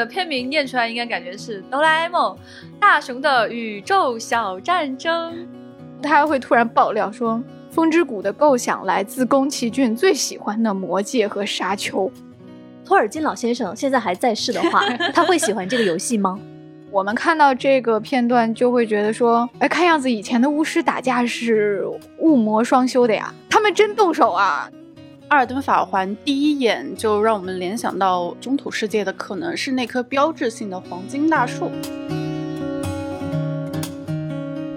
的片名念出来应该感觉是《哆啦 A 梦：大雄的宇宙小战争》。他会突然爆料说，风之谷的构想来自宫崎骏最喜欢的魔戒和沙丘。托尔金老先生现在还在世的话，他会喜欢这个游戏吗？我们看到这个片段就会觉得说，哎，看样子以前的巫师打架是物魔双修的呀，他们真动手啊！阿尔登法环第一眼就让我们联想到中土世界的可能是那棵标志性的黄金大树。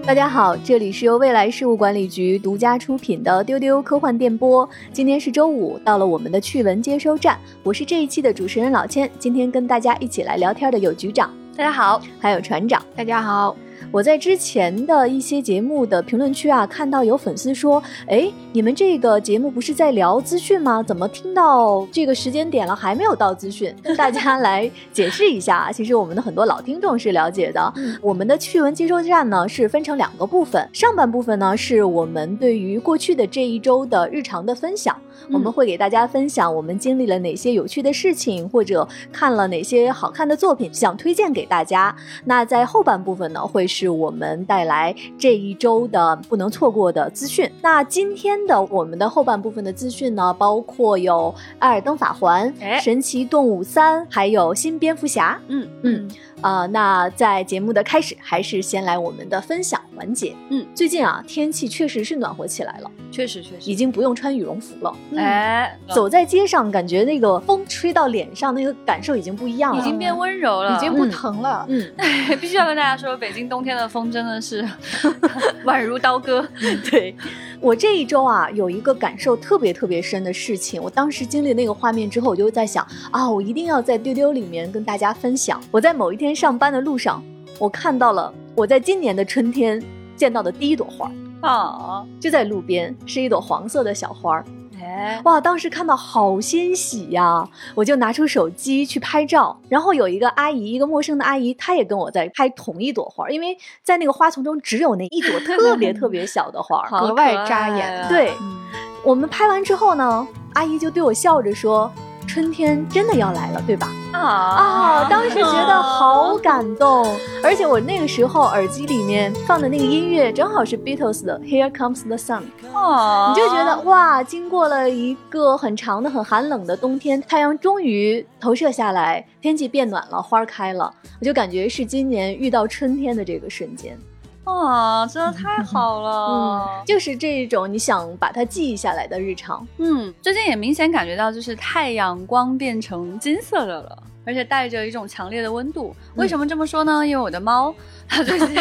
大家好，这里是由未来事务管理局独家出品的丢丢科幻电波。今天是周五，到了我们的趣闻接收站，我是这一期的主持人老千。今天跟大家一起来聊天的有局长，大家好，还有船长，大家好。我在之前的一些节目的评论区啊，看到有粉丝说：“哎，你们这个节目不是在聊资讯吗？怎么听到这个时间点了还没有到资讯？”跟 大家来解释一下啊，其实我们的很多老听众是了解的。我们的趣闻接收站呢是分成两个部分，上半部分呢是我们对于过去的这一周的日常的分享，我们会给大家分享我们经历了哪些有趣的事情，或者看了哪些好看的作品，想推荐给大家。那在后半部分呢会。是我们带来这一周的不能错过的资讯。那今天的我们的后半部分的资讯呢，包括有《艾尔登法环》、《神奇动物三》，还有《新蝙蝠侠》。嗯嗯。啊，那在节目的开始，还是先来我们的分享环节。嗯，最近啊，天气确实是暖和起来了，确实确实，已经不用穿羽绒服了。哎，走在街上，感觉那个风吹到脸上，那个感受已经不一样了，已经变温柔了，已经不疼了。嗯，必须要跟大家说，北京冬天的风真的是 宛如刀割。对。我这一周啊，有一个感受特别特别深的事情。我当时经历那个画面之后，我就在想啊，我一定要在丢丢里面跟大家分享。我在某一天上班的路上，我看到了我在今年的春天见到的第一朵花啊，就在路边，是一朵黄色的小花。哎哇！当时看到好欣喜呀，我就拿出手机去拍照。然后有一个阿姨，一个陌生的阿姨，她也跟我在拍同一朵花，因为在那个花丛中只有那一朵特别特别小的花，格外扎眼。对，我们拍完之后呢，阿姨就对我笑着说。春天真的要来了，对吧？啊啊！当时觉得好感动，而且我那个时候耳机里面放的那个音乐正好是 Beatles 的《Here Comes the Sun》。哦，你就觉得哇，经过了一个很长的、很寒冷的冬天，太阳终于投射下来，天气变暖了，花开了，我就感觉是今年遇到春天的这个瞬间。啊，真的太好了！嗯，就是这种你想把它记下来的日常。嗯，最近也明显感觉到，就是太阳光变成金色的了，而且带着一种强烈的温度。为什么这么说呢？因为我的猫它最近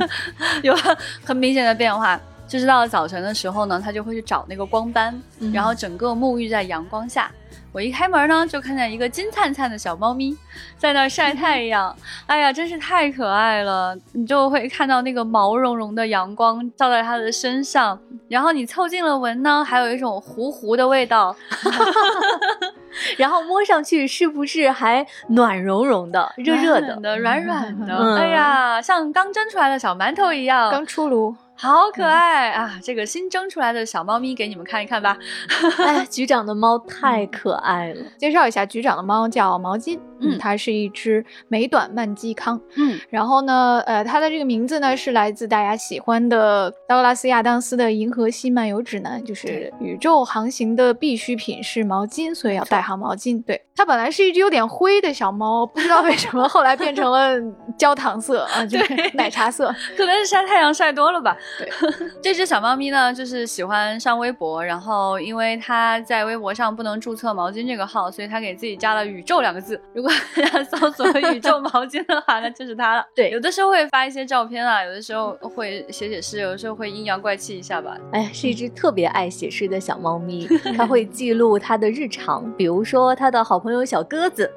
有了很明显的变化，就是到了早晨的时候呢，它就会去找那个光斑，然后整个沐浴在阳光下。我一开门呢，就看见一个金灿灿的小猫咪在那儿晒太 阳。哎呀，真是太可爱了！你就会看到那个毛茸茸的阳光照在它的身上，然后你凑近了闻呢，还有一种糊糊的味道，然后摸上去是不是还暖融融的、热热的、软软的？哎呀，像刚蒸出来的小馒头一样，刚出炉。好可爱啊！这个新蒸出来的小猫咪，给你们看一看吧。哎，局长的猫太可爱了。介绍一下，局长的猫叫毛巾。嗯，它是一只美短曼基康。嗯，然后呢，呃，它的这个名字呢是来自大家喜欢的道格拉斯亚当斯的《银河系漫游指南》，就是宇宙航行的必需品是毛巾，所以要带上毛巾。对，它本来是一只有点灰的小猫，不知道为什么后来变成了焦糖色啊，就是奶茶色，可能是晒太阳晒多了吧。对，这只小猫咪呢，就是喜欢上微博，然后因为它在微博上不能注册毛巾这个号，所以它给自己加了“宇宙”两个字。如果 搜索宇宙毛巾的话，那就是它了。对，有的时候会发一些照片啊，有的时候会写写诗，有的时候会阴阳怪气一下吧。哎，是一只特别爱写诗的小猫咪，它会记录它的日常，比如说它的好朋友小鸽子，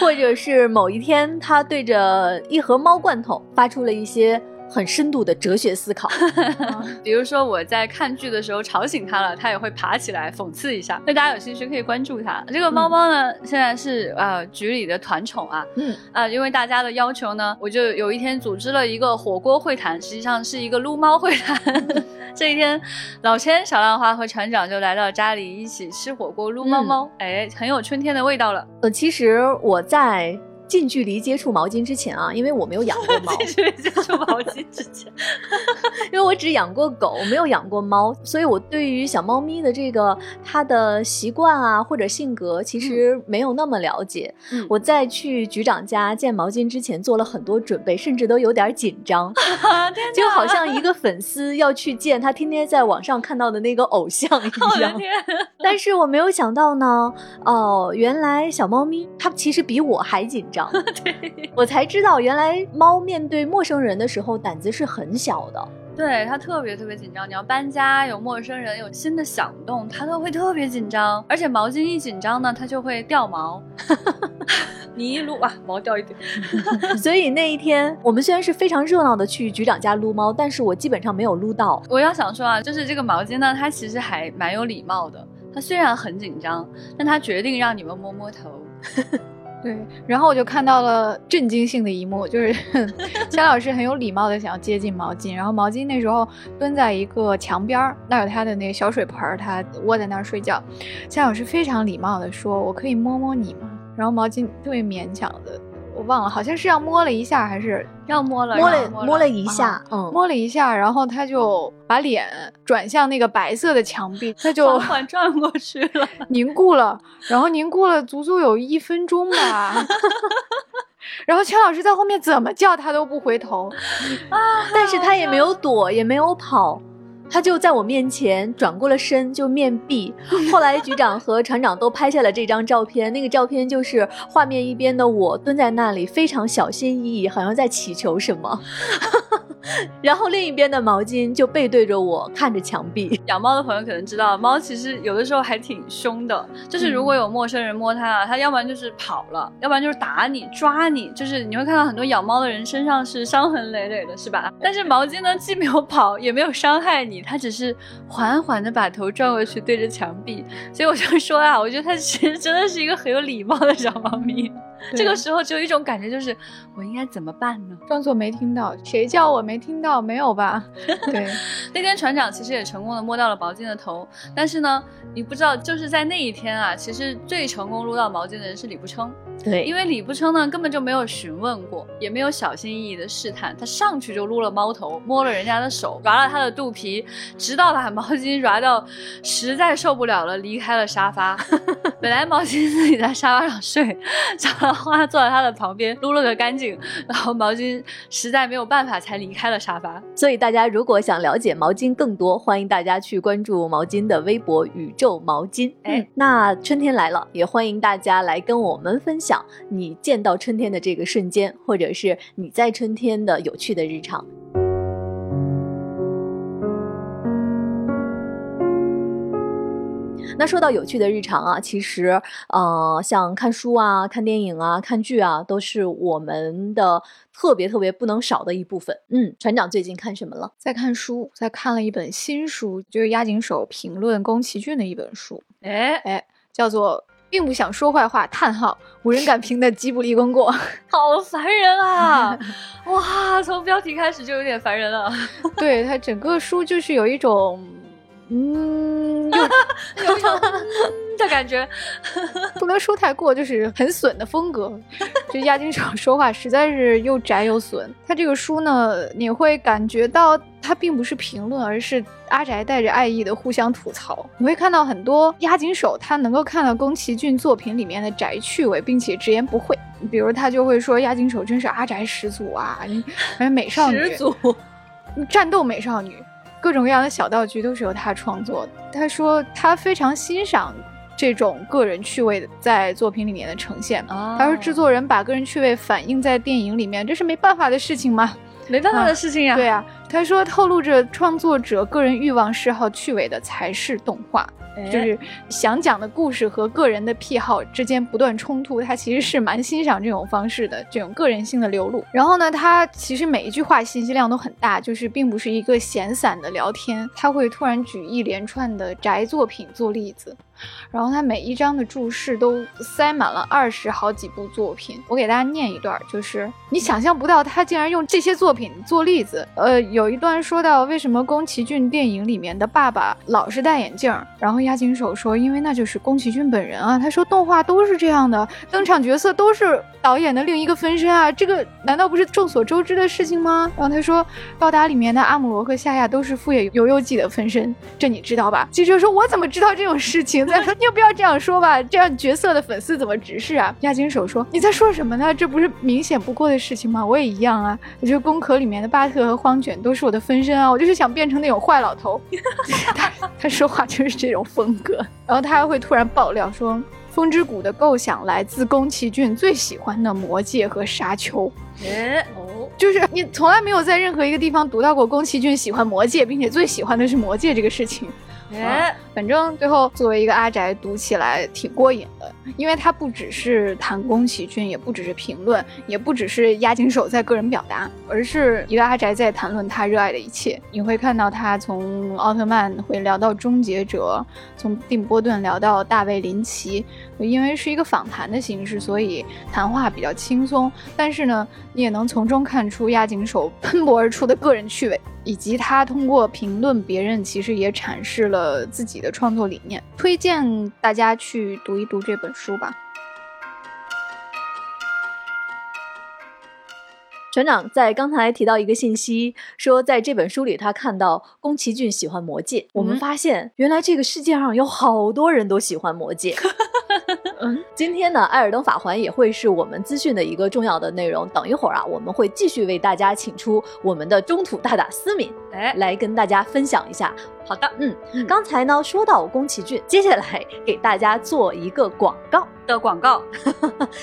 或者是某一天它对着一盒猫罐头发出了一些很深度的哲学思考。比如说我在看剧的时候吵醒他了，他也会爬起来讽刺一下。那大家有兴趣可以关注他。这个猫猫呢，现在是呃局里的团宠啊。嗯啊、因为大家的要求呢，我就有一天组织了一个火锅会谈，实际上是一个撸猫会谈。这一天，老千、小浪花和船长就来到家里一起吃火锅、撸猫猫，哎，很有春天的味道了。呃，其实我在近距离接触毛巾之前啊，因为我没有养过猫，近距离接触毛巾之前，因为我只养过狗，没有养过猫，所以我对于小猫咪的这个它的习惯啊或者性格，其实没有那么了解。嗯我在去局长家见毛巾之前做了很多准备，甚至都有点紧张，天就好像一个粉丝要去见他天天在网上看到的那个偶像一 样。的天！但是我没有想到呢，哦，原来小猫咪它其实比我还紧张。对，我才知道，原来猫面对陌生人的时候胆子是很小的。对它特别特别紧张。你要搬家，有陌生人，有新的响动，它都会特别紧张。而且毛巾一紧张呢，它就会掉毛。你一撸啊，毛掉一点。所以那一天，我们虽然是非常热闹的去局长家撸猫，但是我基本上没有撸到。我要想说啊，就是这个毛巾呢，它其实还蛮有礼貌的。他虽然很紧张，但他决定让你们摸摸头。对，然后我就看到了震惊性的一幕，就是 姜老师很有礼貌的想要接近毛巾，然后毛巾那时候蹲在一个墙边儿，那有他的那个小水盆儿，他窝在那儿睡觉。姜老师非常礼貌的说：“我可以摸摸你吗？”然后毛巾特别勉强的，我忘了，好像是要摸了一下还是要摸了，摸了摸了一下，嗯，摸了一下，然后他就把脸转向那个白色的墙壁，他就缓缓转过去了。凝固了，然后凝固了足足有一分钟吧。然后钱老师在后面怎么叫他都不回头，啊但是他也没有躲，也没有跑。他就在我面前转过了身，就面壁。后来局长和船长都拍下了这张照片，那个照片就是画面一边的我蹲在那里，非常小心翼翼，好像在祈求什么。然后另一边的毛巾就背对着我，看着墙壁。养猫的朋友可能知道，猫其实有的时候还挺凶的。就是如果有陌生人摸它啊，它要不然就是跑了，要不然就是打你、抓你。就是你会看到很多养猫的人身上是伤痕累累的，是吧？但是毛巾呢，既没有跑，也没有伤害你，它只是缓缓的把头转过去，对着墙壁。所以我就说啊，我觉得它其实真的是一个很有礼貌的小猫咪。这个时候只有一种感觉，就是我应该怎么办呢？装作没听到，谁叫我没听到？没有吧？对，那天船长其实也成功的摸到了毛巾的头，但是呢，你不知道，就是在那一天啊，其实最成功撸到毛巾的人是李不称，对因为李不称呢根本就没有询问过，也没有小心翼翼的试探，他上去就撸了猫头，摸了人家的手，抓了他的肚皮，直到把毛巾抓到实在受不了了，离开了沙发。本来毛巾自己在沙发上睡，小浪花坐在他的旁边撸了个干净，然后毛巾实在没有办法才离开了沙发。所以大家如果想了解毛巾更多，欢迎大家去关注毛巾的微博“宇宙毛巾”。哎嗯，那春天来了，也欢迎大家来跟我们分享你见到春天的这个瞬间，或者是你在春天的有趣的日常。那说到有趣的日常啊，其实呃，像看书啊、看电影啊、看剧啊，都是我们的特别特别不能少的一部分。嗯，船长最近看什么了？在看书，在看了一本新书，就是押井守评论宫崎骏的一本书，哎，哎，叫做。并不想说坏话，叹号，无人敢评的吉卜力功过。好烦人啊！哇，从标题开始就有点烦人了。对它整个书就是有一种，嗯，又 有一种嗯的感觉。不能说太过，就是很损的风格。就押井守说话实在是又宅又损。他这个书呢，你会感觉到他并不是评论，而是阿宅带着爱意的互相吐槽。你会看到很多押井守他能够看到宫崎骏作品里面的宅趣味，并且直言不讳。比如他就会说押井守真是阿宅始祖啊，你反正美少女始祖。战斗美少女，各种各样的小道具都是由他创作的。他说他非常欣赏这种个人趣味在作品里面的呈现。哦他说制作人把个人趣味反映在电影里面，这是没办法的事情吗？没办法的事情呀。对啊，他说透露着创作者个人欲望、嗜好、趣味的才是动画。就是想讲的故事和个人的癖好之间不断冲突，他其实是蛮欣赏这种方式的，这种个人性的流露。然后呢，他其实每一句话信息量都很大，就是并不是一个闲散的聊天，他会突然举一连串的宅作品做例子。然后他每一章的注释都塞满了二十好几部作品，我给大家念一段，就是你想象不到他竟然用这些作品做例子。呃，有一段说到为什么宫崎骏电影里面的爸爸老是戴眼镜，然后押井守说，因为那就是宫崎骏本人啊。他说动画都是这样的，登场角色都是导演的另一个分身啊，这个难道不是众所周知的事情吗？然后他说，高达里面的阿姆罗和夏亚都是富野由悠季的分身，这你知道吧？记者说，我怎么知道这种事情？你有必要这样说吧？这样角色的粉丝怎么直视啊？亚金手说，你在说什么呢？这不是明显不过的事情吗？我也一样啊，我觉得宫壳里面的巴特和荒卷都是我的分身啊，我就是想变成那种坏老头。他他说话就是这种风格，然后他还会突然爆料说。风之谷的构想来自宫崎骏最喜欢的魔界和沙丘，哎哦，就是你从来没有在任何一个地方读到过宫崎骏喜欢魔戒，并且最喜欢的是魔戒这个事情。哎，反正最后作为一个阿宅读起来挺过瘾的，因为它不只是谈宫崎骏，也不只是评论，也不只是押井守在个人表达，而是一个阿宅在谈论他热爱的一切。你会看到他从奥特曼会聊到终结者，从定波顿聊到大卫林奇，因为是一个访谈的形式，所以谈话比较轻松。但是呢，你也能从中看出押井守喷薄而出的个人趣味。以及他通过评论别人，其实也阐释了自己的创作理念。推荐大家去读一读这本书吧。船长在刚才提到一个信息，说在这本书里他看到宫崎骏喜欢魔戒。我们发现，原来这个世界上有好多人都喜欢魔戒。嗯，今天呢，《艾尔登法环》也会是我们资讯的一个重要的内容。等一会儿啊，我们会继续为大家请出我们的中土大大思敏，哎，来跟大家分享一下。好的，嗯，刚才呢说到宫崎骏，接下来给大家做一个广告的广告，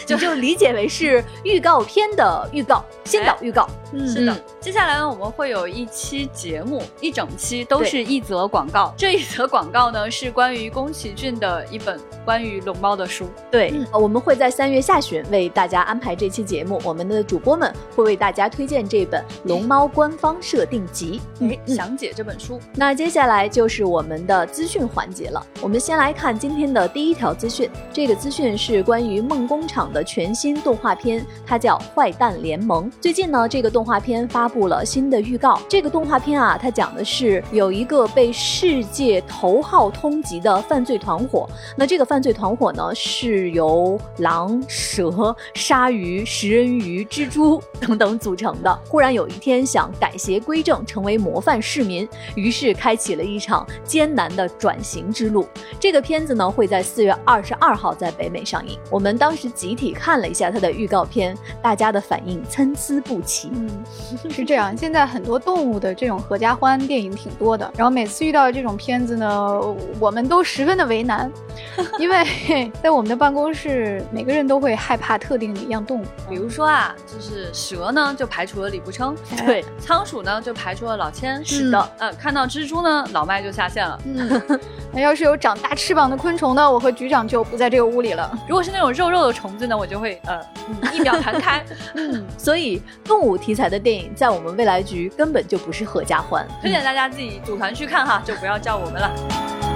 就 就理解为是预告片的预告，先导预告。嗯，是的。接下来呢，我们会有一期节目，一整期都是一则广告。这一则广告呢，是关于宫崎骏的一本关于龙猫的书。对，我们会在三月下旬为大家安排这期节目，我们的主播们会为大家推荐这本《龙猫官方设定集》，哎，详解这本书。那接下来就是我们的资讯环节了。我们先来看今天的第一条资讯，这个资讯是关于梦工厂的全新动画片，它叫《坏蛋联盟》。最近呢，这个动画片发布了新的预告。这个动画片啊，它讲的是有一个被世界头号通缉的犯罪团伙。那这个犯罪团伙呢，是由狼、蛇、鲨鱼、食人鱼、蜘蛛等等组成的。忽然有一天想改邪归正，成为模范市民，于是开启了一场艰难的转型之路。这个片子呢，会在四月二十二号在北美上映。我们当时集体看了一下它的预告片，大家的反应参差不齐。嗯，是这样。现在很多动物的这种合家欢电影挺多的，然后每次遇到这种片子呢，我们都十分的为难，因为 在我们的办公室，每个人都会害怕特定的一样动物。比如说啊，就是蛇呢，就排除了李不称；对，仓鼠呢，就排除了老千。是的，呃，看到蜘蛛呢，老麦就下线了。嗯，那要是有长大翅膀的昆虫呢，我和局长就不在这个屋里了。如果是那种肉肉的虫子呢，我就会呃一秒弹开。嗯，所以动物题材的电影在我们未来局根本就不是合家欢，推荐大家自己组团去看哈，就不要叫我们了。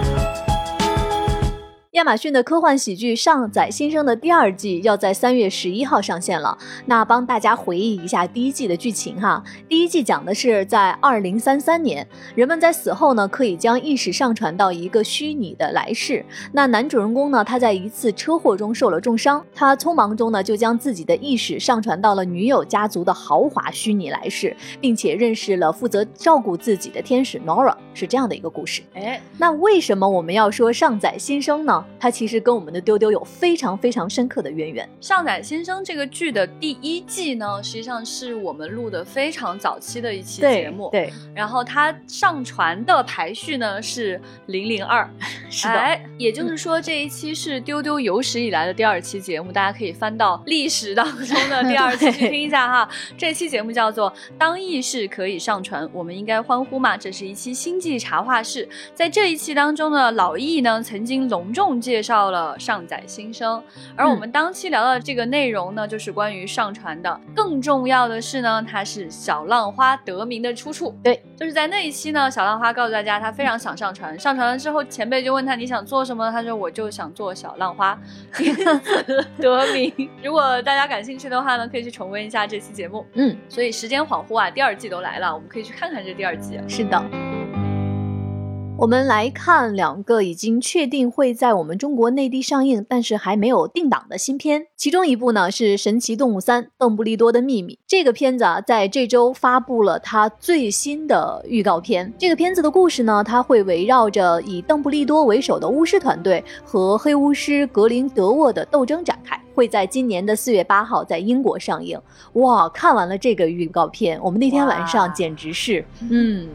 亚马逊的科幻喜剧《上载新生》的第二季要在三月十一号上线了。那帮大家回忆一下第一季的剧情哈。第一季讲的是在二零三三年，人们在死后呢可以将意识上传到一个虚拟的来世。那男主人公呢，他在一次车祸中受了重伤，他匆忙中呢就将自己的意识上传到了女友家族的豪华虚拟来世，并且认识了负责照顾自己的天使 Nora，是这样的一个故事。哎，那为什么我们要说上载新生呢？啊，它其实跟我们的丢丢有非常非常深刻的渊源。上载先生这个剧的第一季呢，实际上是我们录的非常早期的一期节目。对，然后它上传的排序呢是零零二，是的。哎，也就是说这一期是丢丢有史以来的第二期节目，大家可以翻到历史当中的第二期去听一下哈。这期节目叫做《当意识可以上传，我们应该欢呼吗》。这是一期星际茶话室，在这一期当中呢，老易呢曾经隆重介绍了上载新生，而我们当期聊的这个内容呢，就是关于上传的。更重要的是呢，它是小浪花得名的出处。对，就是在那一期呢，小浪花告诉大家他非常想上传，上传了之后，前辈就问他你想做什么？他说我就想做小浪花，得名。如果大家感兴趣的话呢，可以去重温一下这期节目。嗯，所以时间恍惚啊，第二季都来了，我们可以去看看这第二季。是的。我们来看两个已经确定会在我们中国内地上映，但是还没有定档的新片。其中一部呢是《神奇动物三：邓布利多的秘密》。这个片子啊，在这周发布了它最新的预告片。这个片子的故事呢，它会围绕着以邓布利多为首的巫师团队和黑巫师格林德沃的斗争展开，会在今年的四月八号在英国上映。哇，看完了这个预告片，我们那天晚上简直是，嗯。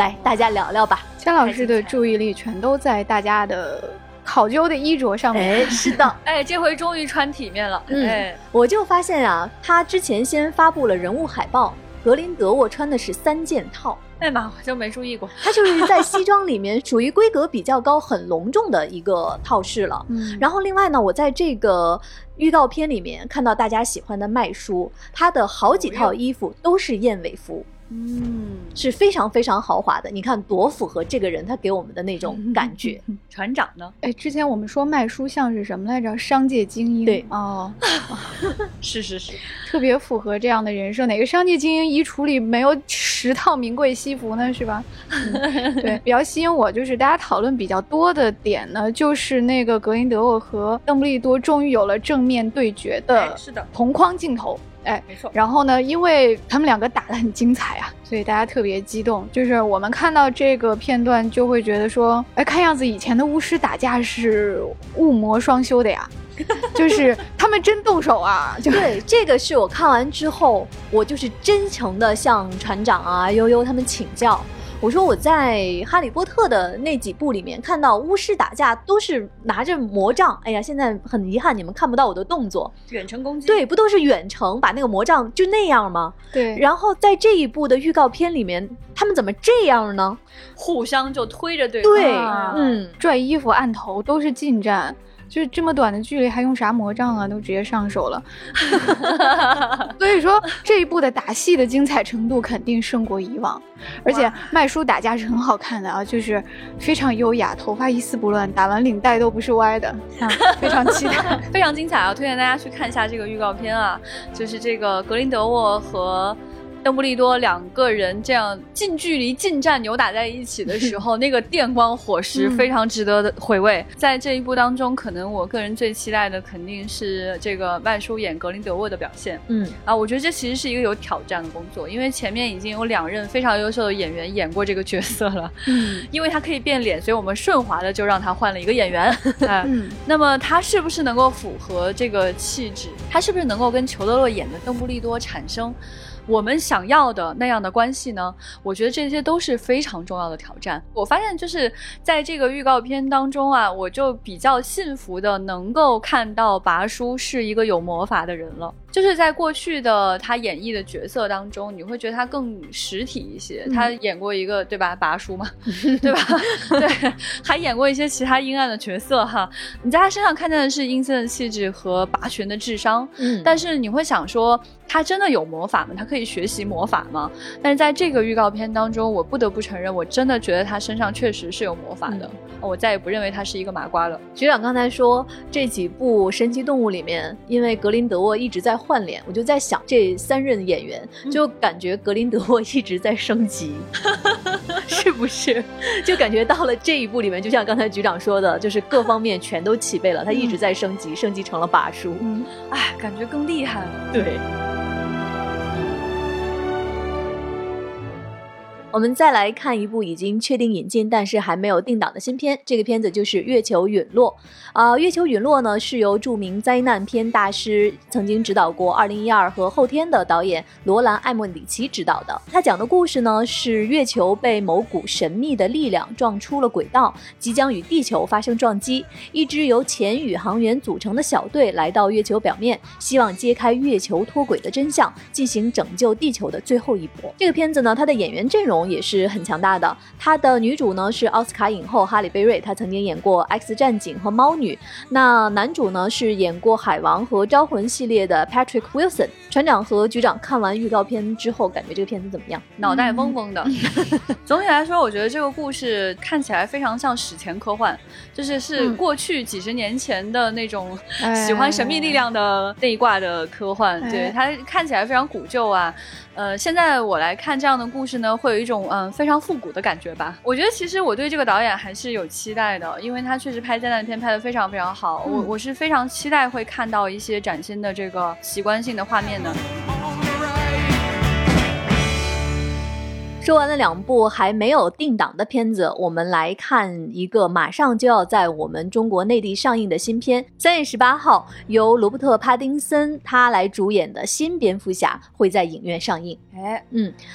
来，大家聊聊吧。姜老师的注意力全都在大家的考究的衣着上面。哎，是的，哎，这回终于穿体面了。哎，我就发现啊，他之前先发布了人物海报，格林德沃穿的是三件套。哎妈，我就没注意过。他就是在西装里面属于规格比较高、很隆重的一个套式了。嗯，然后另外呢，我在这个预告片里面看到大家喜欢的麦叔，他的好几套衣服都是燕尾服。嗯，是非常非常豪华的，你看多符合这个人他给我们的那种感觉。船长呢？哎，之前我们说卖书像是什么来着？商界精英。对哦，是是是，特别符合这样的人设。哪个商界精英衣橱里没有十套名贵西服呢？是吧？对，比较吸引我就是大家讨论比较多的点呢，就是那个格林德沃和邓布利多终于有了正面对决的，是的，同框镜头。哎，没错。然后呢，因为他们两个打得很精彩啊，所以大家特别激动。就是我们看到这个片段，就会觉得说，哎，看样子以前的巫师打架是物魔双修的呀，就是他们真动手啊。对，这个是我看完之后，我就是真诚的向船长啊、悠悠他们请教。我说我在《哈利波特》的那几部里面看到巫师打架都是拿着魔杖，哎呀，现在很遗憾你们看不到我的动作，远程攻击。对，不都是远程把那个魔杖就那样吗？对。然后在这一部的预告片里面，他们怎么这样呢？互相就推着对方，对，嗯，拽衣服、按头都是近战。就是这么短的距离，还用啥魔杖啊？都直接上手了。所以说这一部的打戏的精彩程度肯定胜过以往，而且麦叔打架是很好看的啊，就是非常优雅，头发一丝不乱，打完领带都不是歪的，非常期待，非常精彩啊！推荐大家去看一下这个预告片啊，就是这个格林德沃和。邓布利多两个人这样近距离近战扭打在一起的时候，那个电光火石非常值得的回味。在这一部当中，可能我个人最期待的肯定是这个麦叔演格林德沃的表现。嗯啊，我觉得这其实是一个有挑战的工作，因为前面已经有两任非常优秀的演员演过这个角色了。嗯，因为他可以变脸，所以我们顺滑的就让他换了一个演员。嗯，那么他是不是能够符合这个气质？他是不是能够跟裘德洛演的邓布利多产生？我们想要的那样的关系呢？我觉得这些都是非常重要的挑战。我发现就是在这个预告片当中啊，我就比较幸福的能够看到拔叔是一个有魔法的人了。就是在过去的他演绎的角色当中，你会觉得他更实体一些。他演过一个对吧，拔叔嘛，对吧？对，还演过一些其他阴暗的角色哈。你在他身上看见的是阴森的气质和拔群的智商，嗯，但是你会想说。他真的有魔法吗？他可以学习魔法吗？但是在这个预告片当中，我不得不承认，我真的觉得他身上确实是有魔法的。我再也不认为他是一个麻瓜了。局长刚才说这几部神奇动物里面，因为格林德沃一直在换脸，我就在想这三任演员，就感觉格林德沃一直在升级，是不是？就感觉到了这一部里面，就像刚才局长说的，就是各方面全都齐备了，他一直在升级，升级成了把叔。嗯，哎，感觉更厉害了。对。我们再来看一部已经确定引进但是还没有定档的新片，这个片子就是《月球陨落》。啊、月球陨落》呢是由著名灾难片大师、曾经指导过《二零一二》和《后天》的导演罗兰·艾莫里奇执导的。他讲的故事呢是月球被某股神秘的力量撞出了轨道，即将与地球发生撞击。一支由前宇航员组成的小队来到月球表面，希望揭开月球脱轨的真相，进行拯救地球的最后一搏。这个片子呢，它的演员阵容也是很强大的。它的女主呢是奥斯卡影后哈里贝瑞，她曾经演过《X 战警》和《猫女》。那男主呢是演过《海王》和《招魂》系列的 Patrick Wilson。船长和局长看完预告片之后，感觉这个片子怎么样？脑袋嗡嗡的。总体来说，我觉得这个故事看起来非常像史前科幻，就是是嗯过去几十年前的那种哎喜欢神秘力量的那一挂的科幻。哎对，它看起来非常古旧啊。呃，现在我来看这样的故事呢，会有一种嗯非常复古的感觉吧。我觉得其实我对这个导演还是有期待的，因为他确实拍灾难片拍的非常非常好。我嗯我是非常期待会看到一些崭新的这个习惯性的画面的。说完了两部还没有定档的片子，我们来看一个马上就要在我们中国内地上映的新片。三月十八号，由罗伯特·帕丁森他来主演的新蝙蝠侠会在影院上映。哎，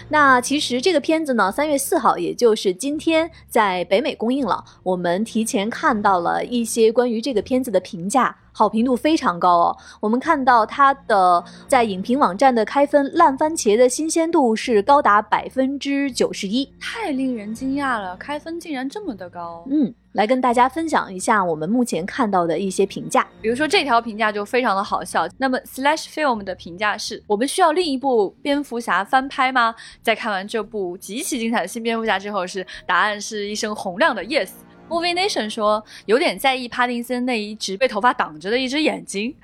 那其实这个片子呢，三月四号，也就是今天在北美公映了。我们提前看到了一些关于这个片子的评价。好评度非常高哦，我们看到它的在影评网站的开分烂番茄的新鲜度是高达百分之九十一。太令人惊讶了，开分竟然这么的高。嗯，来跟大家分享一下我们目前看到的一些评价。比如说这条评价就非常的好笑。那么 Slash Film 的评价是：我们需要另一部蝙蝠侠翻拍吗？在看完这部极其精彩的新蝙蝠侠之后，是答案是一声洪亮的 yes。Movie Nation 说有点在意帕丁森那一直被头发挡着的一只眼睛，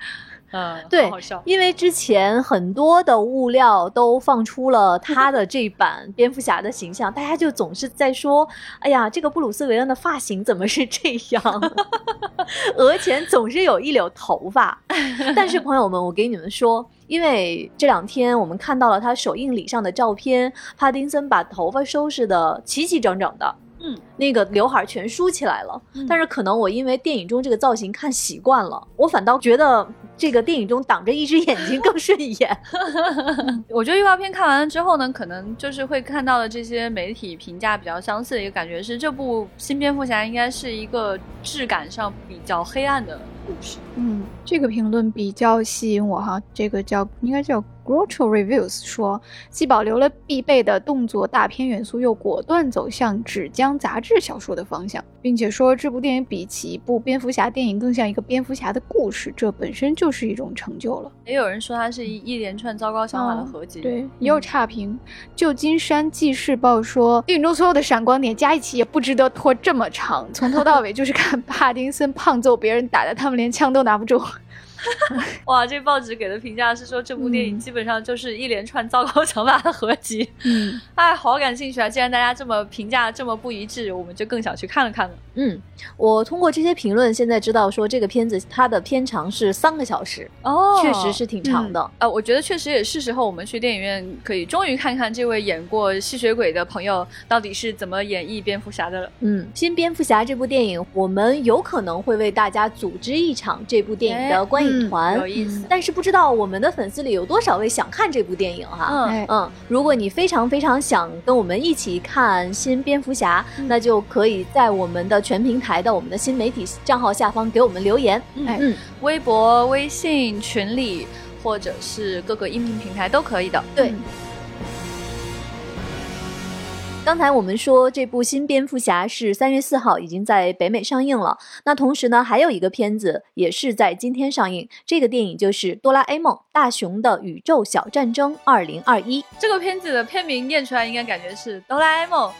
嗯，对好好笑。因为之前很多的物料都放出了他的这版 蝙蝠侠的形象，大家就总是在说：“哎呀，这个布鲁斯韦恩的发型怎么是这样？额前总是有一绺头发。”但是朋友们，我给你们说，因为这两天我们看到了他首映礼上的照片，帕丁森把头发收拾的齐齐整整的。嗯，那个刘海全梳起来了，嗯但是可能我因为电影中这个造型看习惯了，我反倒觉得这个电影中挡着一只眼睛更顺眼。我觉得预告片看完了之后呢，可能就是会看到的这些媒体评价比较相似的一个感觉是，这部新蝙蝠侠应该是一个质感上比较黑暗的故事。嗯，这个评论比较吸引我哈，这个叫应该叫 Groucho Reviews 说，既保留了必备的动作大片元素，又果断走向纸浆杂志小说的方向，并且说这部电影比起一部蝙蝠侠电影更像一个蝙蝠侠的故事，这本身就是一种成就了。也有人说它是一一连串糟糕想法的合集。对，也有差评。旧金山纪事报说，电影中所有的闪光点加一起也不值得拖这么长，从头到尾就是看 帕丁森胖揍别人，打得他们连枪都拿不住。哇，这报纸给的评价是说这部电影嗯基本上就是一连串糟糕想法的合集。嗯，哎，好感兴趣啊！既然大家这么评价这么不一致，我们就更想去看了看了。嗯，我通过这些评论现在知道说这个片子它的片长是三个小时，哦确实是挺长的。呃，我觉得确实也是时候我们去电影院可以终于看看这位演过吸血鬼的朋友到底是怎么演绎蝙蝠侠的了。嗯，新蝙蝠侠这部电影，我们有可能会为大家组织一场这部电影的观影团，有意思。但是不知道我们的粉丝里有多少位想看这部电影哈。嗯，哎，嗯，如果你非常非常想跟我们一起看新蝙蝠侠，那就可以在我们的全平台的我们的新媒体账号下方给我们留言。哎嗯，微博、微信群里，或者是各个音频平台都可以的。对嗯刚才我们说这部新蝙蝠侠是三月四号已经在北美上映了，那同时呢，还有一个片子也是在今天上映，这个电影就是《哆啦 A 梦：大雄的宇宙小战争二零二一》。这个片子的片名念出来，应该感觉是哆啦 A 梦。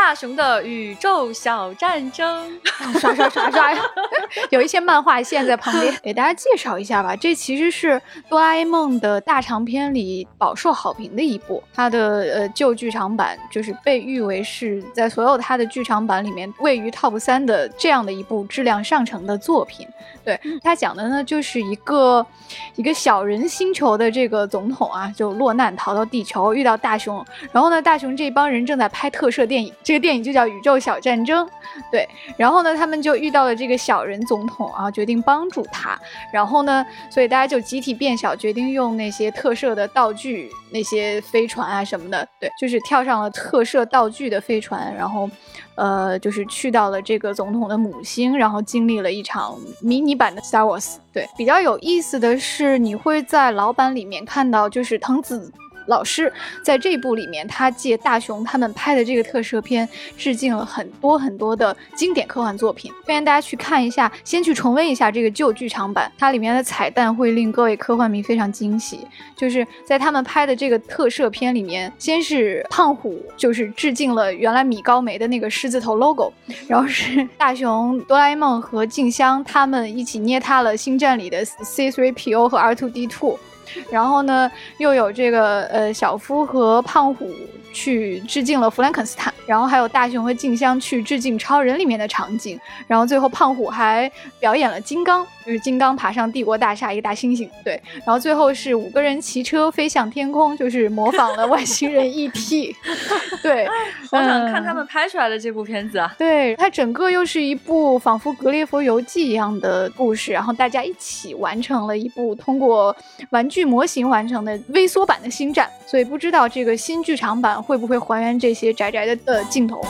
大雄的宇宙小战争。刷刷刷刷，有一些漫画线在旁边，给大家介绍一下吧。这其实是哆啦 A 梦的大长篇里饱受好评的一部，它的呃旧剧场版就是被誉为是在所有它的剧场版里面位于 top 三的这样的一部质量上乘的作品。对它讲的呢，就是一个一个小人星球的这个总统啊，就落难逃到地球，遇到大雄，然后呢，大雄这帮人正在拍特摄电影，这个电影就叫《宇宙小战争》。对，然后呢，他们就遇到了这个小人总统啊，决定帮助他。然后呢，所以大家就集体变小，决定用那些特摄的道具，那些飞船啊什么的，对，就是跳上了特摄道具的飞船，然后，呃，就是去到了这个总统的母星，然后经历了一场迷你版的 Star Wars。对，比较有意思的是，你会在老版里面看到，就是藤子。老师在这部里面，他借大雄他们拍的这个特摄片，致敬了很多很多的经典科幻作品。欢迎大家去看一下，先去重温一下这个旧剧场版，它里面的彩蛋会令各位科幻迷非常惊喜。就是在他们拍的这个特摄片里面，先是胖虎，就是致敬了原来米高梅的那个狮子头 logo，然后是大雄、哆啦 A 梦和静香他们一起捏塌了星战里的 C3PO 和 R2D2。然后呢，又有这个呃小夫和胖虎去致敬了弗兰肯斯坦，然后还有大雄和静香去致敬超人里面的场景，然后最后胖虎还表演了金刚，就是金刚爬上帝国大厦一个大猩猩，对，然后最后是五个人骑车飞向天空，就是模仿了外星人 E.T.，对，好想看嗯他们拍出来的这部片子啊！对，它整个又是一部仿佛《格列佛游记》一样的故事，然后大家一起完成了一部通过玩具模型完成的微缩版的星战，所以不知道这个新剧场版会不会还原这些宅宅的的镜头。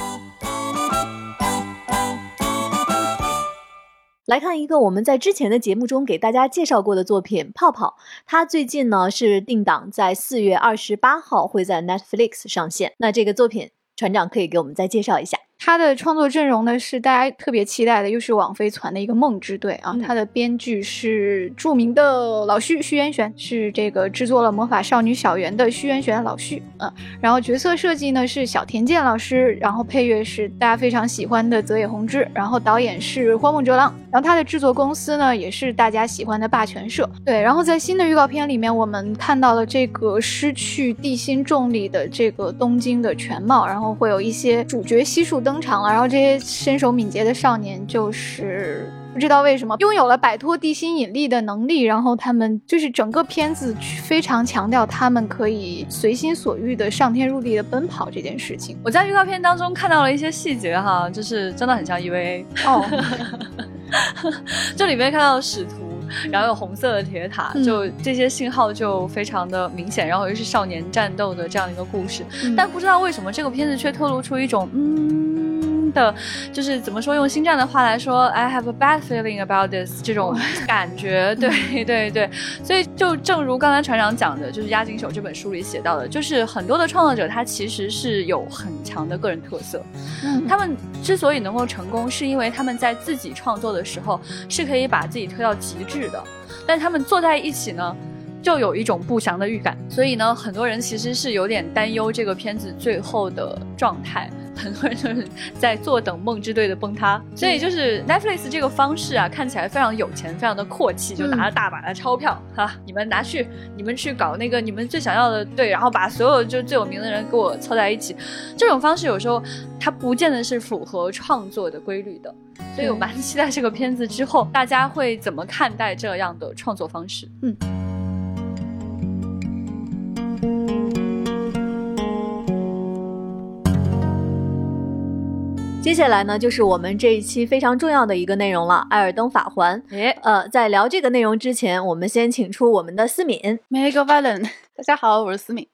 来看一个我们在之前的节目中给大家介绍过的作品《泡泡》，它最近呢是定档在四月二十八号会在 Netflix 上线。那这个作品，船长可以给我们再介绍一下。它的创作阵容呢是大家特别期待的，又是网飞传的一个梦之队啊。嗯它的编剧是著名的老徐徐渊玄，是这个制作了《魔法少女小圆》的徐渊玄老徐。嗯，然后角色设计呢是小田健老师，然后配乐是大家非常喜欢的泽野弘之，然后导演是荒木哲郎，然后他的制作公司呢也是大家喜欢的霸权社。对，然后在新的预告片里面，我们看到了这个失去地心重力的这个东京的全貌，然后会有一些主角悉数登场了，然后这些身手敏捷的少年就是。不知道为什么拥有了摆脱地心引力的能力，然后他们就是整个片子非常强调他们可以随心所欲的上天入地的奔跑这件事情。我在预告片当中看到了一些细节哈，就是真的很像 EVA，哦，这里面看到使徒，然后有红色的铁塔，嗯。就这些信号就非常的明显，然后又是少年战斗的这样一个故事，嗯。但不知道为什么这个片子却透露出一种嗯的，就是怎么说，用星战的话来说，I have a bad feeling about this 这种 感觉，对对对，所以就正如刚才船长讲的，就是《押井守》这本书里写到的，就是很多的创作者他其实是有很强的个人特色，嗯。他们之所以能够成功，是因为他们在自己创作的时候是可以把自己推到极致的，但他们坐在一起呢。就有一种不祥的预感，所以呢，很多人其实是有点担忧这个片子最后的状态，很多人就是在坐等梦之队的崩塌。所以就是 Netflix 这个方式啊，看起来非常有钱，非常的阔气，就拿了大把的钞票哈、你们拿去，你们去搞那个你们最想要的队，然后把所有就最有名的人给我凑在一起，这种方式有时候它不见得是符合创作的规律的，所以我蛮期待这个片子之后大家会怎么看待这样的创作方式。接下来呢，就是我们这一期非常重要的一个内容了，《艾尔登法环》。诶，呃，在聊这个内容之前，我们先请出我们的思敏。Mega Valen，大家好，我是思敏。《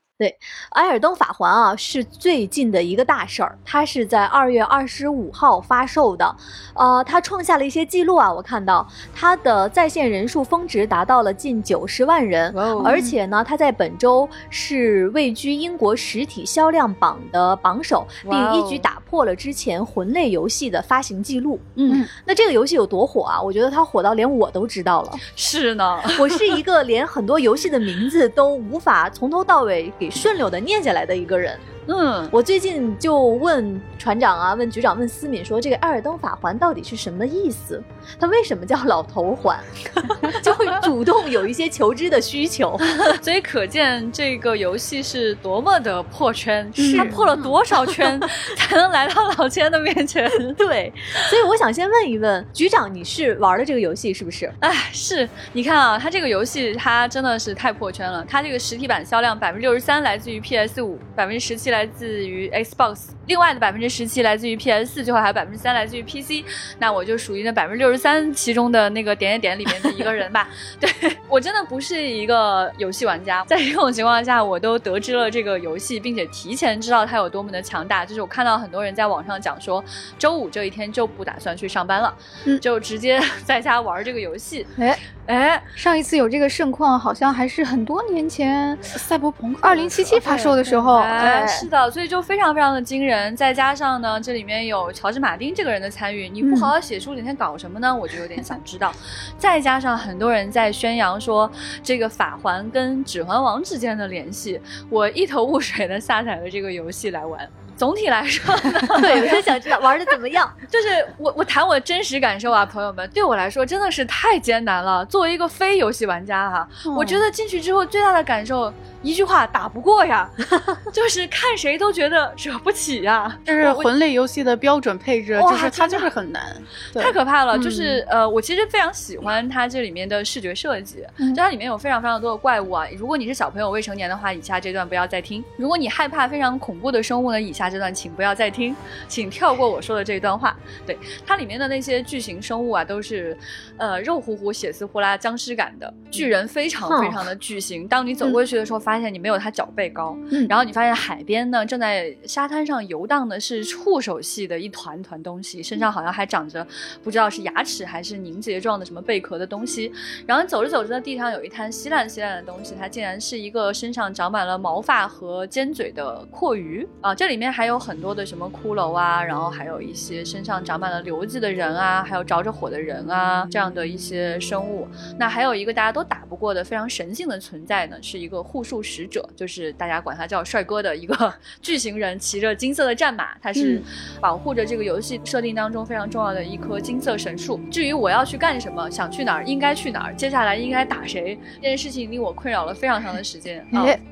艾尔登法环》啊，是最近的一个大事儿，它是在二月二十五号发售的，呃，它创下了一些记录啊，我看到它的在线人数峰值达到了近九十万人，哦而且呢，它在本周是位居英国实体销量榜的榜首，并一举打破了之前魂类游戏的发行记录。嗯，那这个游戏有多火啊？我觉得它火到连我都知道了。是呢，我是一个连很多游戏的名字都无法从头到尾顺溜的念下来的一个人。嗯，我最近就问船长啊，问局长，问思敏说，这个《艾尔登法环》到底是什么意思？它为什么叫老头环？就会主动有一些求知的需求。所以可见这个游戏是多么的破圈，是它破了多少圈 才能来到老千的面前？对，所以我想先问一问局长，你是玩了这个游戏是不是？哎，是你看啊，它这个游戏它真的是太破圈了。它这个实体版销量百分之六十三来自于 PS 五，百分之十七来自于 Xbox，另外的百分之十七来自于 PS 四，最后还有百分之三来自于 PC。那我就属于那百分之六十三其中的那个点点点里面的一个人吧。对我真的不是一个游戏玩家，在这种情况下，我都得知了这个游戏，并且提前知道它有多么的强大。就是我看到很多人在网上讲说，周五这一天就不打算去上班了，嗯就直接 在家玩这个游戏。哎，哎，上一次有这个盛况，好像还是很多年前，赛博朋克二零七七发售的时候，哎，哎，是的，所以就非常非常的惊人。再加上呢，这里面有乔治马丁这个人的参与，你不好好写书，整天搞什么呢？我就有点想知道。再加上很多人在宣扬说这个法环跟指环王之间的联系，我一头雾水的下载了这个游戏来玩。总体来说呢，对，我就想知道玩的怎么样。就是我我谈我真实感受啊，朋友们，对我来说真的是太艰难了。作为一个非游戏玩家哈、我觉得进去之后最大的感受，一句话打不过呀，就是看谁都觉得惹不起呀。这是魂类游戏的标准配置，就是它就是很难，太可怕了！嗯就是呃，我其实非常喜欢它这里面的视觉设计，嗯就它里面有非常非常多的怪物啊。如果你是小朋友未成年的话，以下这段不要再听；如果你害怕非常恐怖的生物呢，以下这段请不要再听，请跳过我说的这一段话。对，它里面的那些巨型生物啊，都是呃肉乎乎、血丝呼啦、僵尸感的巨人，非常非常的巨型。当你走过去的时候，发现你没有它脚背高，嗯然后你发现海边呢正在沙滩上游荡的是触手系的一团团东西，身上好像还长着不知道是牙齿还是凝结状的什么贝壳的东西。然后你走着走着呢，地上有一滩稀烂稀烂的东西，它竟然是一个身上长满了毛发和尖嘴的阔鱼啊！这里面还有很多的什么骷髅啊，然后还有一些身上长满了瘤子的人啊，还有着着火的人啊，这样的一些生物。那还有一个大家都打不过的非常神性的存在呢，是一个护树使者，就是大家管他叫帅哥的一个 巨型人，骑着金色的战马，他是保护着这个游戏设定当中非常重要的一棵金色神树。至于我要去干什么，想去哪儿，应该去哪儿，接下来应该打谁，这件事情令我困扰了非常长的时间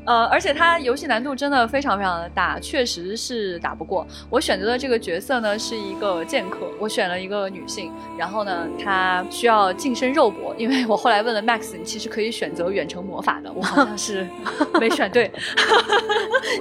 呃，而且它游戏难度真的非常非常的大，确实是打不过。我选择的这个角色呢是一个剑客，我选了一个女性，然后呢，她需要近身肉搏，因为我后来问了 Max，你其实可以选择远程魔法的，我好像是 没选对。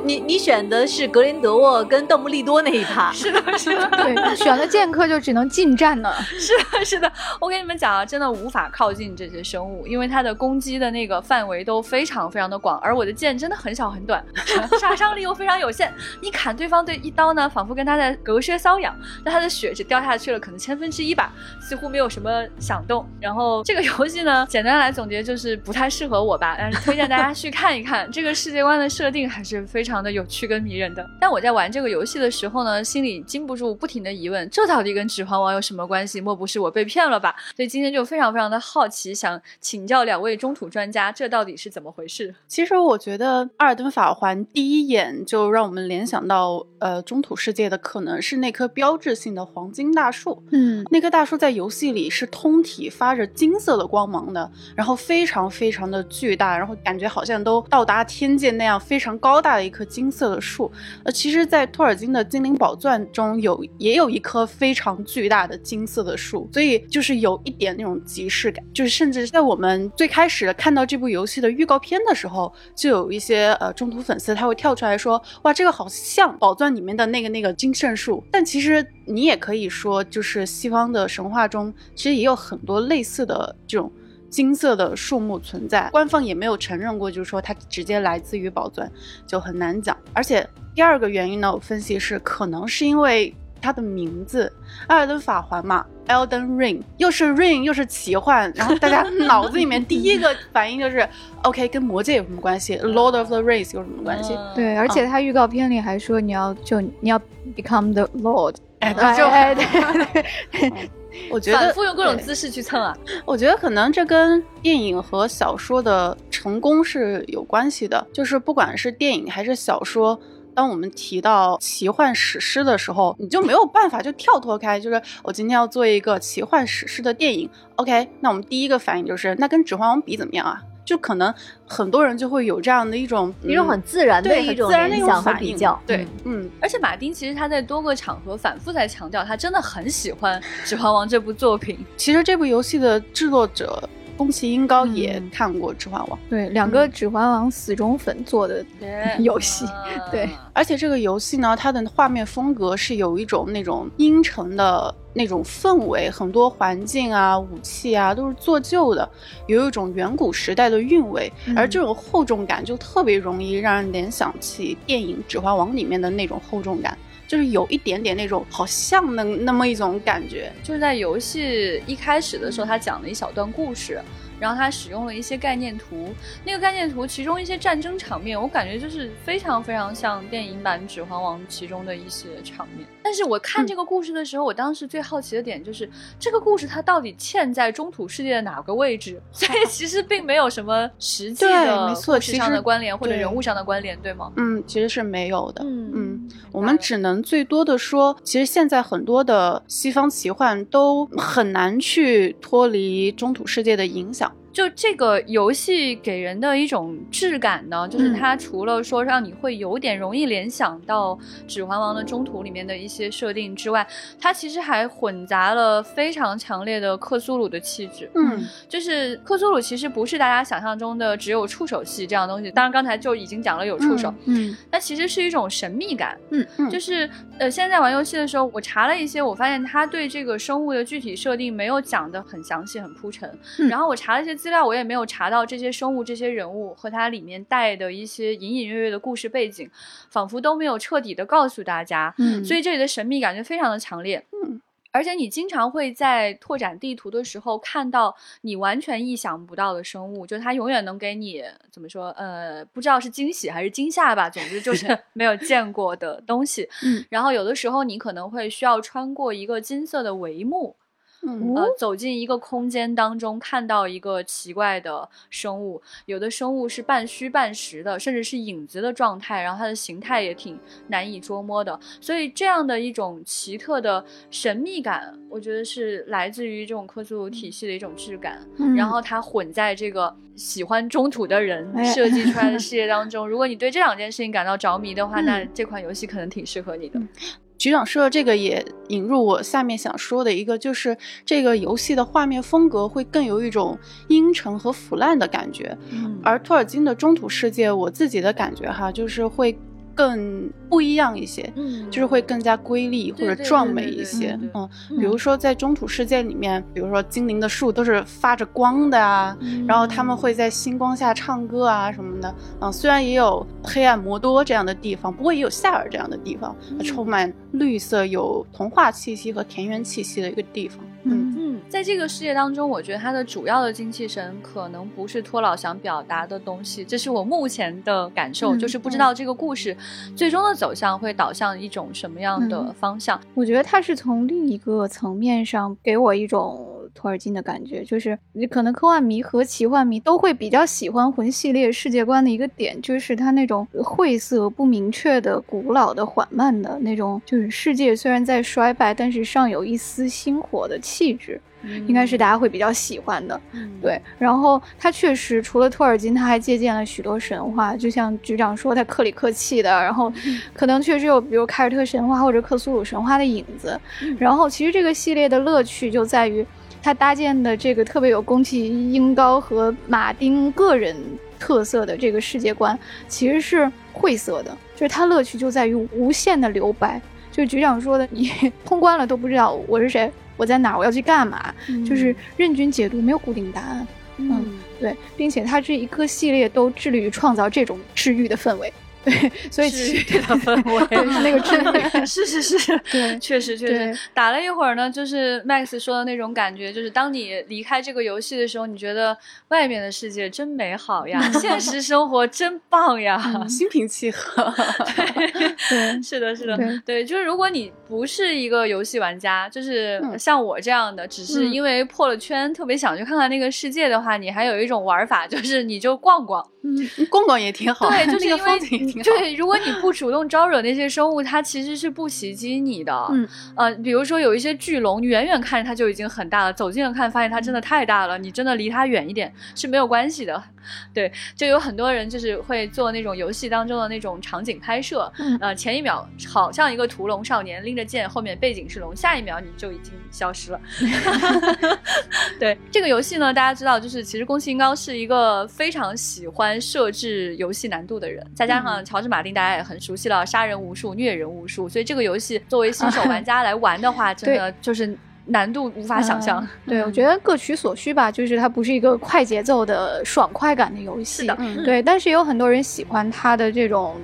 你你选的是格林德沃跟邓布利多那一趴，是的，是的，对，选了剑客就只能近战了。是的，是的。我跟你们讲啊，真的无法靠近这些生物，因为它的攻击的那个范围都非常非常的广，而我的剑真的很小很短，杀伤力又非常有限。你砍对方对一刀呢，仿佛跟他在隔靴搔痒，但他的血只掉下去了可能千分之一吧，似乎没有什么响动。然后这个游戏呢，简单来总结就是不太适合我吧，但是推荐大家去看一看。这个世界观的设定还是非常的有趣跟迷人的。但我在玩这个游戏的时候呢，心里禁不住不停的疑问：这到底跟《指环王》有什么关系？莫不是我被骗了吧？所以今天就非常非常的好奇，想请教两位中土专家，这到底是怎么回事？其实我觉得《阿尔登法环》第一眼就让我们联想到，呃，中土世界的可能是那棵标志性的黄金大树。嗯，那棵大树在游戏里是通体发着金色的光芒的，然后非常非常的巨大，然后感觉好像都到达天界那样非常高大一棵金色的树。呃，其实，在托尔金的《精灵宝钻》中有也有一棵非常巨大的金色的树，所以就是有一点那种即视感，就是甚至在我们最开始看到这部游戏的预告片的时候，就有一些呃中途粉丝他会跳出来说，哇，这个好像宝钻里面的那个那个金圣树，但其实你也可以说，就是西方的神话中其实也有很多类似的这种。金色的树木存在，官方也没有承认过，就是说它直接来自于宝钻，就很难讲。而且第二个原因呢，我分析是可能是因为它的名字《艾尔登法环》嘛，Elden Ring，又是 Ring 又是奇幻，然后大家脑子里面第一个反应就是，OK，跟魔界有什么关系？Lord of the Rings 有什么关系？嗯对，而且他预告片里还说你要就你要 become the Lord，哎，哎就哎对 对我觉得反复用各种姿势去蹭啊！我觉得可能这跟电影和小说的成功是有关系的，就是不管是电影还是小说，当我们提到奇幻史诗的时候，你就没有办法就跳脱开，就是我今天要做一个奇幻史诗的电影，OK，那我们第一个反应就是，那跟《指环王》比怎么样啊？就可能很多人就会有这样的一种一种很自然的一种自然的一联想和种反应比较。对，嗯，而且马丁其实他在多个场合反复在强调，他真的很喜欢《指环王》这部作品。其实这部游戏的制作者宫崎英高也嗯看过《指环王》对，两个《指环王》死忠粉做的 游戏，对。而且这个游戏呢，它的画面风格是有一种那种阴沉的那种氛围，很多环境啊、武器啊都是做旧的，有一种远古时代的韵味。嗯。而这种厚重感就特别容易让人联想起电影《指环王》里面的那种厚重感，就是有一点点那种好像那那么一种感觉。就是在游戏一开始的时候，他讲了一小段故事，然后他使用了一些概念图。那个概念图其中一些战争场面，我感觉就是非常非常像电影版《指环王》其中的一些场面。但是我看这个故事的时候，我当时最好奇的点就是这个故事它到底嵌在中土世界的哪个位置？所以其实并没有什么实际对的没错故事上的关联或者人物上的关联，对吗？嗯，其实是没有的。嗯嗯，我们只能最多的说，其实现在很多的西方奇幻都很难去脱离中土世界的影响。就这个游戏给人的一种质感呢，就是嗯它除了说让你会有点容易联想到《指环王》的中途里面的一些设定之外，它其实还混杂了非常强烈的克苏鲁的气质。嗯就是克苏鲁其实不是大家想象中的只有触手系这样的东西，当然刚才就已经讲了有触手，嗯它其实是一种神秘感。嗯嗯就是呃，现在在玩游戏的时候，我查了一些，我发现他对这个生物的具体设定没有讲的很详细、很铺陈。嗯然后我查了一些资料，我也没有查到这些生物、这些人物和它里面带的一些隐隐约约的故事背景，仿佛都没有彻底的告诉大家。嗯所以这里的神秘感就非常的强烈。嗯。而且你经常会在拓展地图的时候看到你完全意想不到的生物，就它永远能给你怎么说？呃，不知道是惊喜还是惊吓吧，总之就 是没有见过的东西。嗯，然后有的时候你可能会需要穿过一个金色的帷幕，嗯呃，走进一个空间当中，看到一个奇怪的生物，有的生物是半虚半实的，甚至是影子的状态，然后它的形态也挺难以捉摸的。所以这样的一种奇特的神秘感，我觉得是来自于这种科苏鲁体系的一种质感。嗯然后它混在这个喜欢中土的人哎设计出来的 世界当中。如果你对这两件事情感到着迷的话，嗯那这款游戏可能挺适合你的。局长说的这个也引入我下面想说的一个，就是这个游戏的画面风格会更有一种阴沉和腐烂的感觉，嗯。而托尔金的中土世界，我自己的感觉哈，就是会更不一样一些。嗯。就是会更加瑰丽或者壮美一些嗯，比如说在中土世界里面，比如说精灵的树都是发着光的啊，然后他们会在星光下唱歌啊什么的，嗯，虽然也有黑暗魔多这样的地方，不过也有夏尔这样的地方，充满绿色、有童话气息和田园气息的一个地方，嗯。嗯，在这个世界当中，我觉得它的主要的精气神可能不是托老想表达的东西，这是我目前的感受，嗯。就是不知道这个故事最终的走向会导向一种什么样的嗯方向。我觉得它是从另一个层面上给我一种托尔金的感觉，就是你可能科幻迷和奇幻迷都会比较喜欢魂系列世界观的一个点，就是它那种晦涩、不明确的、古老的、缓慢的那种，就是世界虽然在衰败，但是尚有一丝星火的气质，应该是大家会比较喜欢的。嗯对，然后他确实除了托尔金，他还借鉴了许多神话，就像局长说他克里克气的，然后可能确实有比如凯尔特神话或者克苏鲁神话的影子。嗯然后其实这个系列的乐趣就在于他搭建的这个特别有宫崎英高和马丁个人特色的这个世界观，其实是晦涩的，就是它乐趣就在于无限的留白。就是局长说的，你 通关了都不知道我是谁，我在哪，我要去干嘛，就是任君解读，没有固定答案。嗯对，并且它这一个系列都致力于创造这种治愈的氛围。对，所以其实治愈的氛围 是那个治愈是是是，对 确实确实打了一会儿呢，就是 Max 说的那种感觉，就是当你离开这个游戏的时候，你觉得外面的世界真美好呀，现实生活真棒呀。心平气和，对。是的，是的，对。就是如果你不是一个游戏玩家，就是嗯。像我这样的，只是嗯。因为破了圈，特别想去看看那个世界的话，你还有一种玩法，就是你就逛逛。嗯，逛逛也挺好，对，就是那个因为风景也挺挺好。对，如果你不主动招惹那些生物，它其实是不袭击你的。嗯，呃，比如说有一些巨龙，你远远看着它就已经很大了，走近了看发现它真的太大了，你真的离它远一点是没有关系的。对，就有很多人就是会做那种游戏当中的那种场景拍摄，嗯呃，前一秒好像一个屠龙少年拎着剑，后面背景是龙，下一秒你就已经消失了。对这个游戏呢，大家知道，就是其实宫崎英高是一个非常喜欢设置游戏难度的人，再加上乔治马丁大家也很熟悉了，杀人无数、虐人无数，所以这个游戏作为新手玩家来玩的话，真的就是难度无法想象。嗯对，我觉得各取所需吧，就是它不是一个快节奏的爽快感的游戏。是的嗯对，但是也有很多人喜欢它的这种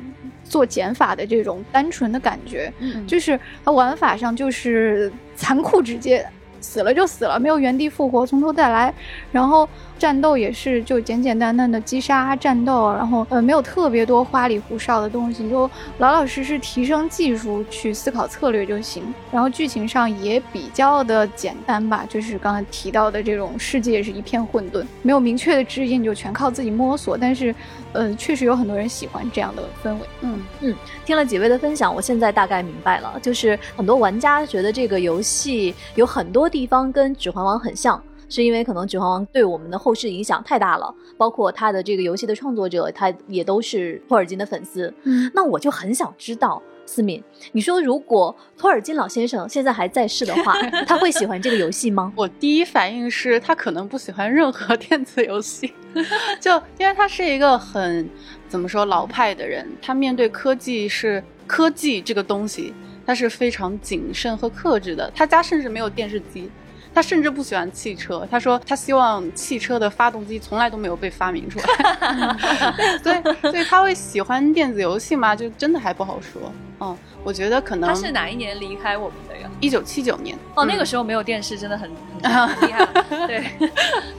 做减法的这种单纯的感觉，嗯就是它玩法上就是残酷直接。死了就死了，没有原地复活，从头再来。然后战斗也是就简简单单的击杀战斗，然后呃没有特别多花里胡哨的东西，就老老实实提升技术去思考策略就行。然后剧情上也比较的简单吧，就是刚才提到的这种世界是一片混沌，没有明确的指引，就全靠自己摸索。但是，呃，确实有很多人喜欢这样的氛围。嗯，听了几位的分享，我现在大概明白了，就是很多玩家觉得这个游戏有很多地方跟《指环王》很像。是因为可能《指环王》对我们的后世影响太大了，包括他的这个游戏的创作者，他也都是托尔金的粉丝。嗯，那我就很想知道，思敏，你说如果托尔金老先生现在还在世的话，他会喜欢这个游戏吗？我第一反应是他可能不喜欢任何电子游戏，就因为他是一个很怎么说老派的人，他面对科技是科技这个东西，他是非常谨慎和克制的。他家甚至没有电视机。他甚至不喜欢汽车，他说他希望汽车的发动机从来都没有被发明出来，所以所以他会喜欢电子游戏吗？就真的还不好说。嗯，我觉得可能他是哪一年离开我们的呀？一九七九年哦，那嗯个时候没有电视，真的很很 很厉害。对，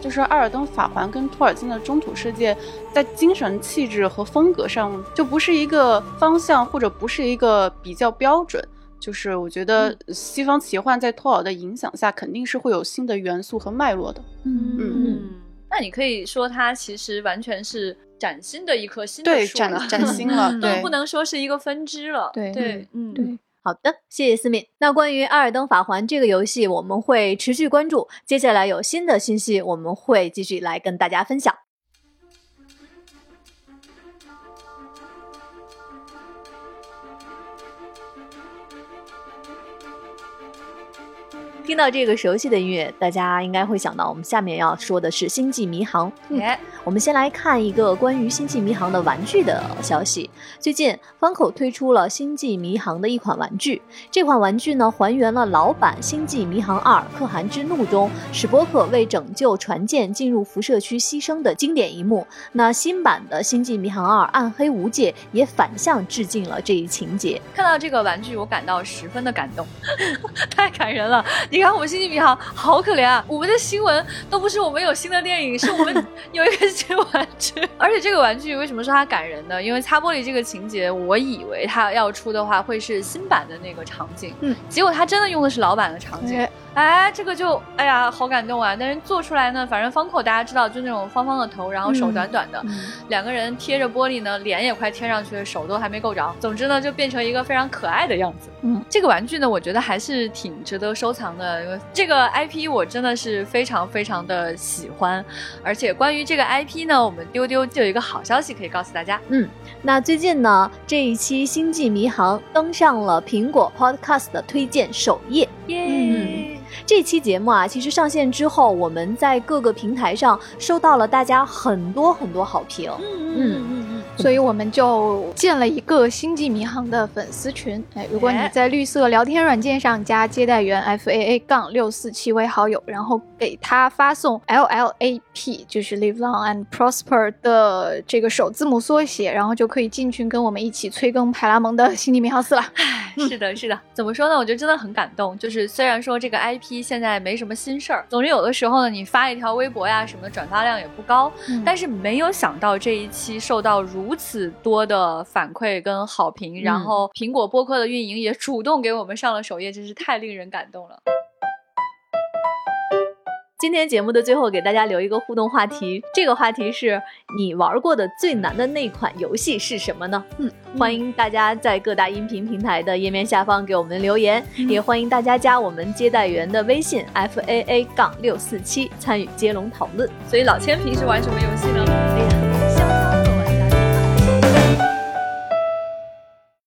就是《艾尔登法环》跟托尔金的《中土世界》在精神气质和风格上就不是一个方向，或者不是一个比较标准。就是我觉得西方奇幻在托尔的影响下，肯定是会有新的元素和脉络的。嗯嗯，那你可以说它其实完全是崭新的一棵新的对，树了崭崭 新了，嗯对，不能说是一个分支了。对对，嗯，对。好的，谢谢思敏。那关于《艾尔登法环》这个游戏，我们会持续关注，接下来有新的信息，我们会继续来跟大家分享。听到这个熟悉的音乐，大家应该会想到我们下面要说的是《星际迷航》。哎，我们先来看一个关于《星际迷航》的玩具的消息。最近，Funko 推出了《星际迷航》的一款玩具。这款玩具呢，还原了老版《星际迷航二：可汗之怒》中史波克为拯救船舰进入辐射区牺牲的经典一幕。那新版的《星际迷航二：暗黑无界》也反向致敬了这一情节。看到这个玩具，我感到十分的感动，太感人了。你看我们星际迷航好可怜啊！我们的新闻都不是我们有新的电影，是我们有一个新玩具。而且这个玩具为什么说它感人呢？因为擦玻璃这个情节，我以为它要出的话会是新版的那个场景，嗯，结果它真的用的是老版的场景。哎哎，这个就哎呀，好感动啊！但是做出来呢，反正方口大家知道，就那种方方的头，然后手短短的，嗯两个人贴着玻璃呢，脸也快贴上去了，手都还没够着。总之呢，就变成一个非常可爱的样子。嗯，这个玩具呢，我觉得还是挺值得收藏的。这个 IP 我真的是非常非常的喜欢，而且关于这个 IP 呢，我们丢丢就有一个好消息可以告诉大家。嗯那最近呢，这一期《星际迷航》登上了苹果 Podcast 的推荐首页。耶！这期节目啊，其实上线之后，我们在各个平台上收到了大家很多很多好评。嗯嗯所以我们就建了一个星际迷航的粉丝群。哎，如果你哎在绿色聊天软件上加接待员 F A A 杠六四七为好友，然后给他发送 L L A P，就是 Live Long and Prosper 的这个首字母缩写，然后就可以进群跟我们一起催更派拉蒙的星际迷航四了。唉，是的，是的。怎么说呢？我觉得真的很感动。就是虽然说这个 IP 现在没什么新事儿，总之有的时候呢，你发一条微博呀什么的，转发量也不高，嗯但是没有想到这一期受到如此多的反馈跟好评，然后苹果播客的运营也主动给我们上了首页，真是太令人感动了。今天节目的最后，给大家留一个互动话题，这个话题是你玩过的最难的那款游戏是什么呢？嗯，欢迎大家在各大音频平台的页面下方给我们留言，也欢迎大家加我们接待员的微信 f a a 杠六四七参与接龙讨论。所以老千平时玩什么游戏呢？哎呀，